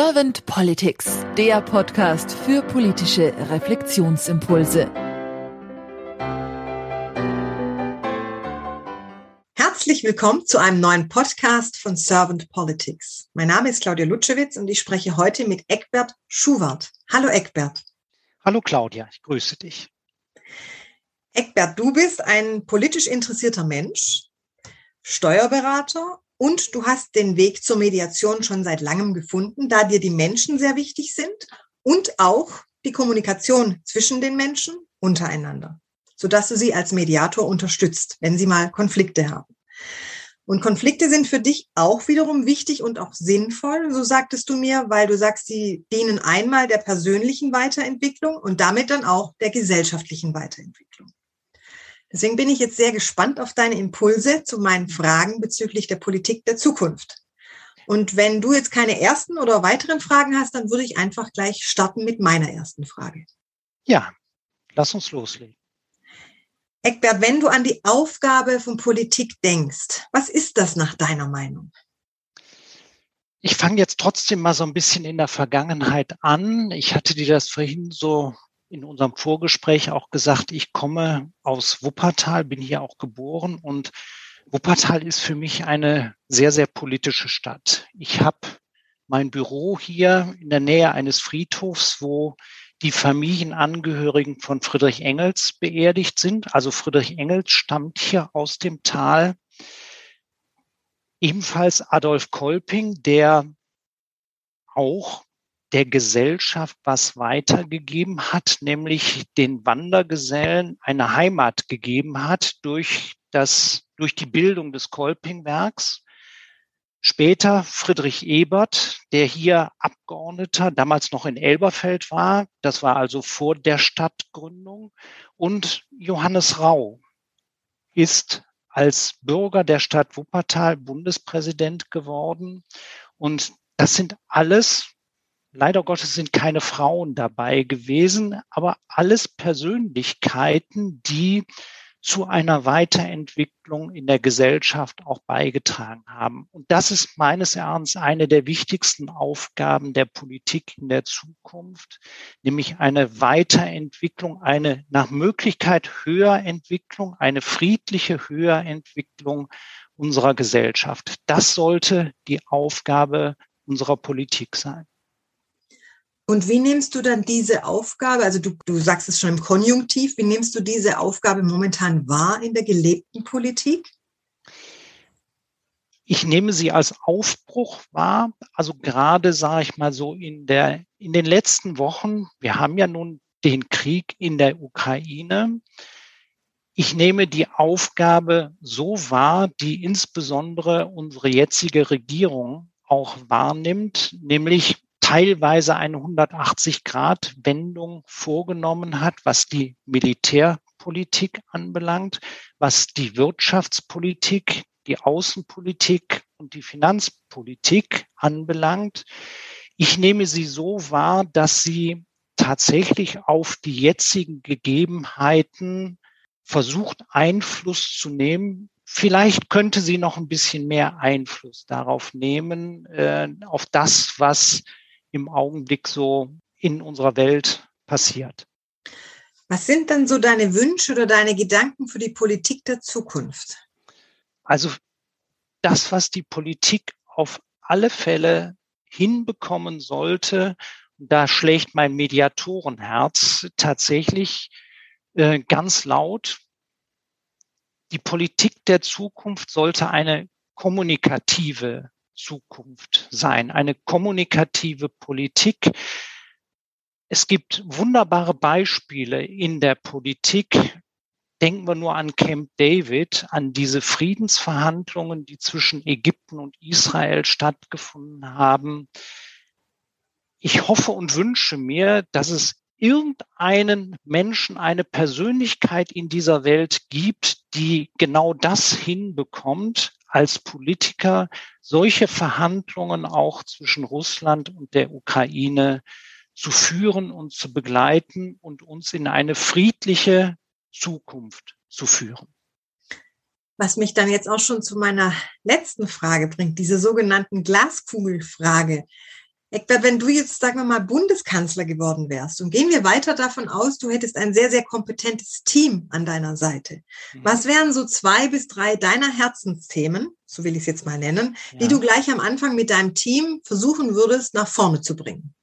Servant Politics, der Podcast für politische Reflexionsimpulse. Herzlich willkommen zu einem neuen Podcast von Servant Politics. Mein Name ist Claudia Lutschewitz und ich spreche heute mit Eckbert Schuwart. Hallo Eckbert. Hallo Claudia, ich grüße dich. Eckbert, du bist ein politisch interessierter Mensch, Steuerberater und du hast den Weg zur Mediation schon seit langem gefunden, da dir die Menschen sehr wichtig sind und auch die Kommunikation zwischen den Menschen untereinander, sodass du sie als Mediator unterstützt, wenn sie mal Konflikte haben. Und Konflikte sind für dich auch wiederum wichtig und auch sinnvoll, so sagtest du mir, weil du sagst, sie dienen einmal der persönlichen Weiterentwicklung und damit dann auch der gesellschaftlichen Weiterentwicklung. Deswegen bin ich jetzt sehr gespannt auf deine Impulse zu meinen Fragen bezüglich der Politik der Zukunft. Und wenn du jetzt keine ersten oder weiteren Fragen hast, dann würde ich einfach gleich starten mit meiner ersten Frage. Ja, lass uns loslegen. Eckbert, wenn du an die Aufgabe von Politik denkst, was ist das nach deiner Meinung? Ich fange jetzt trotzdem mal so ein bisschen in der Vergangenheit an. Ich hatte dir das vorhin so in unserem Vorgespräch auch gesagt, ich komme aus Wuppertal, bin hier auch geboren und Wuppertal ist für mich eine sehr, sehr politische Stadt. Ich habe mein Büro hier in der Nähe eines Friedhofs, wo die Familienangehörigen von Friedrich Engels beerdigt sind. Also Friedrich Engels stammt hier aus dem Tal. Ebenfalls Adolf Kolping, der auch der Gesellschaft was weitergegeben hat, nämlich den Wandergesellen eine Heimat gegeben hat durch das, durch die Bildung des Kolpingwerks. Später Friedrich Ebert, der hier Abgeordneter, damals noch in Elberfeld war. Das war also vor der Stadtgründung. Und Johannes Rau ist als Bürger der Stadt Wuppertal Bundespräsident geworden. Und das sind alles Leider Gottes sind keine Frauen dabei gewesen, aber alles Persönlichkeiten, die zu einer Weiterentwicklung in der Gesellschaft auch beigetragen haben. Und das ist meines Erachtens eine der wichtigsten Aufgaben der Politik in der Zukunft, nämlich eine Weiterentwicklung, eine nach Möglichkeit Höherentwicklung, eine friedliche Höherentwicklung unserer Gesellschaft. Das sollte die Aufgabe unserer Politik sein. Und wie nimmst du dann diese Aufgabe, also du, du sagst es schon im Konjunktiv, wie nimmst du diese Aufgabe momentan wahr in der gelebten Politik? Ich nehme sie als Aufbruch wahr. Also gerade sage ich mal so in der, in den letzten Wochen, wir haben ja nun den Krieg in der Ukraine. Ich nehme die Aufgabe so wahr, die insbesondere unsere jetzige Regierung auch wahrnimmt, nämlich teilweise eine 180-Grad-Wendung vorgenommen hat, was die Militärpolitik anbelangt, was die Wirtschaftspolitik, die Außenpolitik und die Finanzpolitik anbelangt. Ich nehme sie so wahr, dass sie tatsächlich auf die jetzigen Gegebenheiten versucht, Einfluss zu nehmen, Vielleicht könnte sie noch ein bisschen mehr Einfluss darauf nehmen, äh, auf das, was im Augenblick so in unserer Welt passiert. Was sind denn so deine Wünsche oder deine Gedanken für die Politik der Zukunft? Also das, was die Politik auf alle Fälle hinbekommen sollte, da schlägt mein Mediatorenherz tatsächlich äh, ganz laut. Die Politik der Zukunft sollte eine kommunikative Zukunft sein, eine kommunikative Politik. Es gibt wunderbare Beispiele in der Politik. Denken wir nur an Camp David, an diese Friedensverhandlungen, die zwischen Ägypten und Israel stattgefunden haben. Ich hoffe und wünsche mir, dass es irgendeinen Menschen, eine Persönlichkeit in dieser Welt gibt, die genau das hinbekommt, als Politiker solche Verhandlungen auch zwischen Russland und der Ukraine zu führen und zu begleiten und uns in eine friedliche Zukunft zu führen. Was mich dann jetzt auch schon zu meiner letzten Frage bringt, diese sogenannten Glaskugelfrage. Eckbert, wenn du jetzt, sagen wir mal, Bundeskanzler geworden wärst und gehen wir weiter davon aus, du hättest ein sehr, sehr kompetentes Team an deiner Seite. Mhm. Was wären so zwei bis drei deiner Herzensthemen, so will ich es jetzt mal nennen, ja. die du gleich am Anfang mit deinem Team versuchen würdest, nach vorne zu bringen?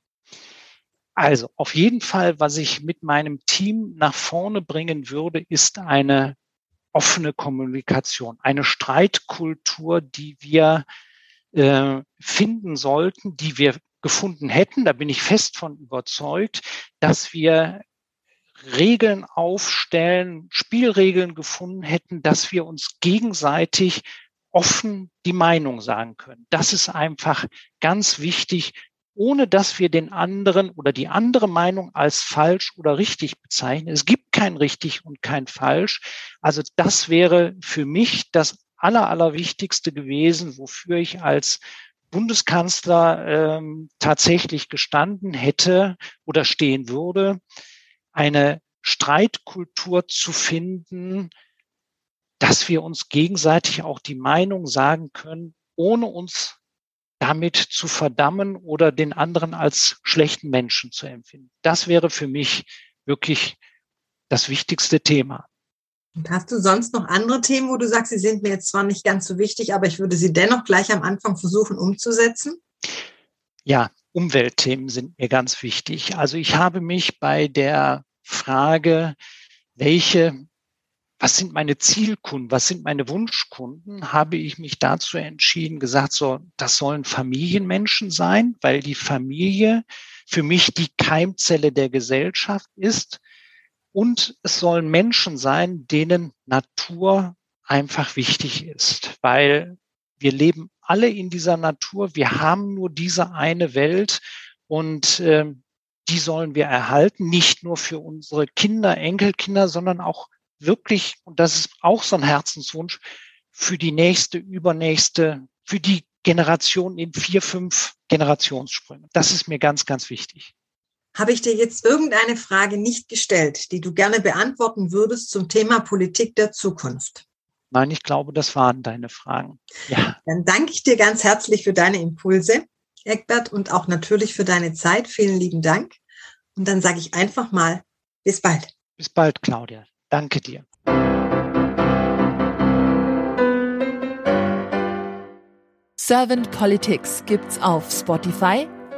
Also auf jeden Fall, was ich mit meinem Team nach vorne bringen würde, ist eine offene Kommunikation, eine Streitkultur, die wir äh, finden sollten, die wir gefunden hätten, da bin ich fest von überzeugt, dass wir Regeln aufstellen, Spielregeln gefunden hätten, dass wir uns gegenseitig offen die Meinung sagen können. Das ist einfach ganz wichtig, ohne dass wir den anderen oder die andere Meinung als falsch oder richtig bezeichnen. Es gibt kein richtig und kein falsch. Also das wäre für mich das aller, allerwichtigste gewesen, wofür ich als Bundeskanzler ähm, tatsächlich gestanden hätte oder stehen würde, eine Streitkultur zu finden, dass wir uns gegenseitig auch die Meinung sagen können, ohne uns damit zu verdammen oder den anderen als schlechten Menschen zu empfinden. Das wäre für mich wirklich das wichtigste Thema. Hast du sonst noch andere Themen, wo du sagst, sie sind mir jetzt zwar nicht ganz so wichtig, aber ich würde sie dennoch gleich am Anfang versuchen umzusetzen? Ja, Umweltthemen sind mir ganz wichtig. Also ich habe mich bei der Frage, welche, was sind meine Zielkunden, was sind meine Wunschkunden, habe ich mich dazu entschieden, gesagt, so, das sollen Familienmenschen sein, weil die Familie für mich die Keimzelle der Gesellschaft ist und es sollen Menschen sein, denen Natur einfach wichtig ist, weil wir leben alle in dieser Natur. Wir haben nur diese eine Welt und äh, die sollen wir erhalten, nicht nur für unsere Kinder, Enkelkinder, sondern auch wirklich, und das ist auch so ein Herzenswunsch, für die nächste, übernächste, für die Generation in vier, fünf Generationssprüngen. Das ist mir ganz, ganz wichtig. Habe ich dir jetzt irgendeine Frage nicht gestellt, die du gerne beantworten würdest zum Thema Politik der Zukunft? Nein, ich glaube, das waren deine Fragen. Ja. Dann danke ich dir ganz herzlich für deine Impulse, Eckbert, und auch natürlich für deine Zeit. Vielen lieben Dank. Und dann sage ich einfach mal, bis bald. Bis bald, Claudia. Danke dir. Servant Politics gibt's auf Spotify,